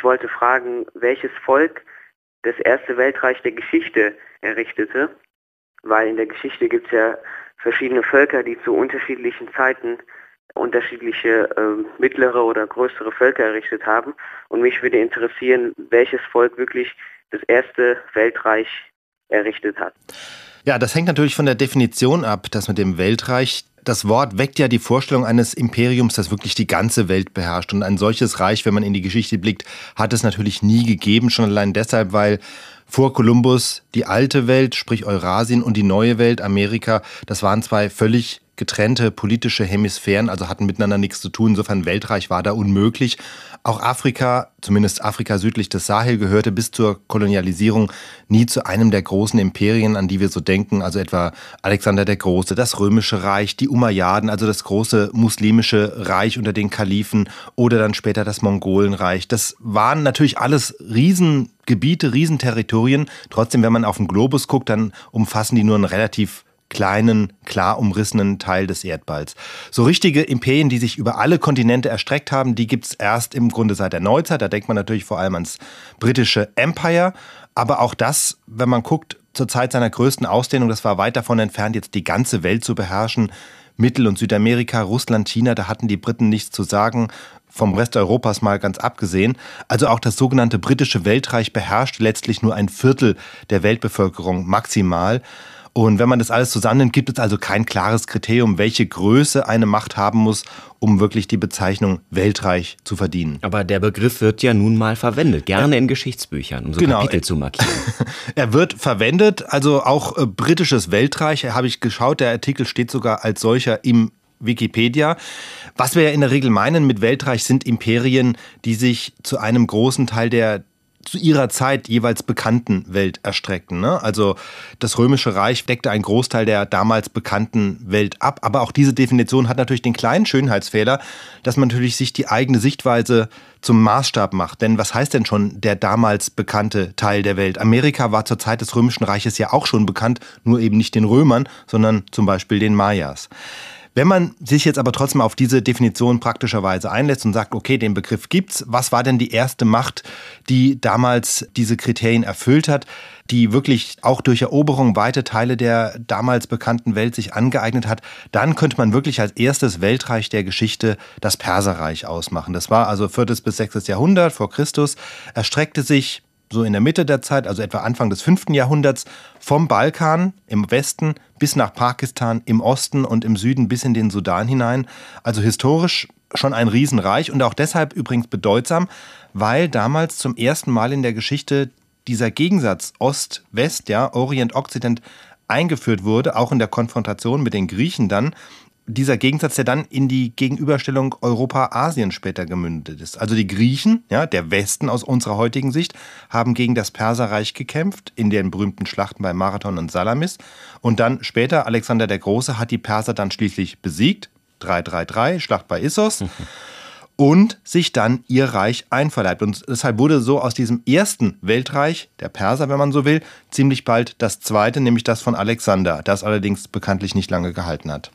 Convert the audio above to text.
ich wollte fragen, welches Volk das erste Weltreich der Geschichte errichtete, weil in der Geschichte gibt es ja verschiedene Völker, die zu unterschiedlichen Zeiten unterschiedliche äh, mittlere oder größere Völker errichtet haben. Und mich würde interessieren, welches Volk wirklich das erste Weltreich errichtet hat. Ja, das hängt natürlich von der Definition ab, das mit dem Weltreich. Das Wort weckt ja die Vorstellung eines Imperiums, das wirklich die ganze Welt beherrscht. Und ein solches Reich, wenn man in die Geschichte blickt, hat es natürlich nie gegeben, schon allein deshalb, weil vor Kolumbus die alte Welt, sprich Eurasien, und die neue Welt, Amerika, das waren zwei völlig getrennte politische Hemisphären, also hatten miteinander nichts zu tun. Insofern Weltreich war da unmöglich. Auch Afrika, zumindest Afrika südlich des Sahel, gehörte bis zur Kolonialisierung nie zu einem der großen Imperien, an die wir so denken, also etwa Alexander der Große, das Römische Reich, die Umayyaden, also das große muslimische Reich unter den Kalifen oder dann später das Mongolenreich. Das waren natürlich alles Riesengebiete, Riesenterritorien. Trotzdem, wenn man auf den Globus guckt, dann umfassen die nur einen relativ kleinen, klar umrissenen Teil des Erdballs. So richtige Imperien, die sich über alle Kontinente erstreckt haben, die gibt es erst im Grunde seit der Neuzeit. Da denkt man natürlich vor allem ans britische Empire. Aber auch das, wenn man guckt, zur Zeit seiner größten Ausdehnung, das war weit davon entfernt, jetzt die ganze Welt zu beherrschen. Mittel- und Südamerika, Russland, China, da hatten die Briten nichts zu sagen vom Rest Europas mal ganz abgesehen. Also auch das sogenannte britische Weltreich beherrscht letztlich nur ein Viertel der Weltbevölkerung maximal. Und wenn man das alles zusammennimmt, gibt es also kein klares Kriterium, welche Größe eine Macht haben muss, um wirklich die Bezeichnung Weltreich zu verdienen. Aber der Begriff wird ja nun mal verwendet, gerne in Geschichtsbüchern, um so genau. Kapitel zu markieren. er wird verwendet, also auch äh, britisches Weltreich, habe ich geschaut, der Artikel steht sogar als solcher im Wikipedia. Was wir ja in der Regel meinen mit Weltreich sind Imperien, die sich zu einem großen Teil der zu ihrer Zeit jeweils bekannten Welt erstreckten. Ne? Also das Römische Reich deckte einen Großteil der damals bekannten Welt ab. Aber auch diese Definition hat natürlich den kleinen Schönheitsfehler, dass man natürlich sich die eigene Sichtweise zum Maßstab macht. Denn was heißt denn schon der damals bekannte Teil der Welt? Amerika war zur Zeit des Römischen Reiches ja auch schon bekannt, nur eben nicht den Römern, sondern zum Beispiel den Mayas. Wenn man sich jetzt aber trotzdem auf diese Definition praktischerweise einlässt und sagt, okay, den Begriff gibt's, was war denn die erste Macht, die damals diese Kriterien erfüllt hat, die wirklich auch durch Eroberung weite Teile der damals bekannten Welt sich angeeignet hat, dann könnte man wirklich als erstes Weltreich der Geschichte das Perserreich ausmachen. Das war also 4. bis 6. Jahrhundert vor Christus, erstreckte sich so in der Mitte der Zeit, also etwa Anfang des 5. Jahrhunderts, vom Balkan im Westen bis nach Pakistan im Osten und im Süden bis in den Sudan hinein. Also historisch schon ein Riesenreich und auch deshalb übrigens bedeutsam, weil damals zum ersten Mal in der Geschichte dieser Gegensatz Ost-West, ja, Orient-Okzident eingeführt wurde, auch in der Konfrontation mit den Griechen dann, dieser Gegensatz, der dann in die Gegenüberstellung Europa-Asien später gemündet ist. Also die Griechen, ja, der Westen aus unserer heutigen Sicht, haben gegen das Perserreich gekämpft in den berühmten Schlachten bei Marathon und Salamis. Und dann später, Alexander der Große hat die Perser dann schließlich besiegt. 333, Schlacht bei Issos. und sich dann ihr Reich einverleibt. Und deshalb wurde so aus diesem ersten Weltreich, der Perser, wenn man so will, ziemlich bald das zweite, nämlich das von Alexander, das allerdings bekanntlich nicht lange gehalten hat.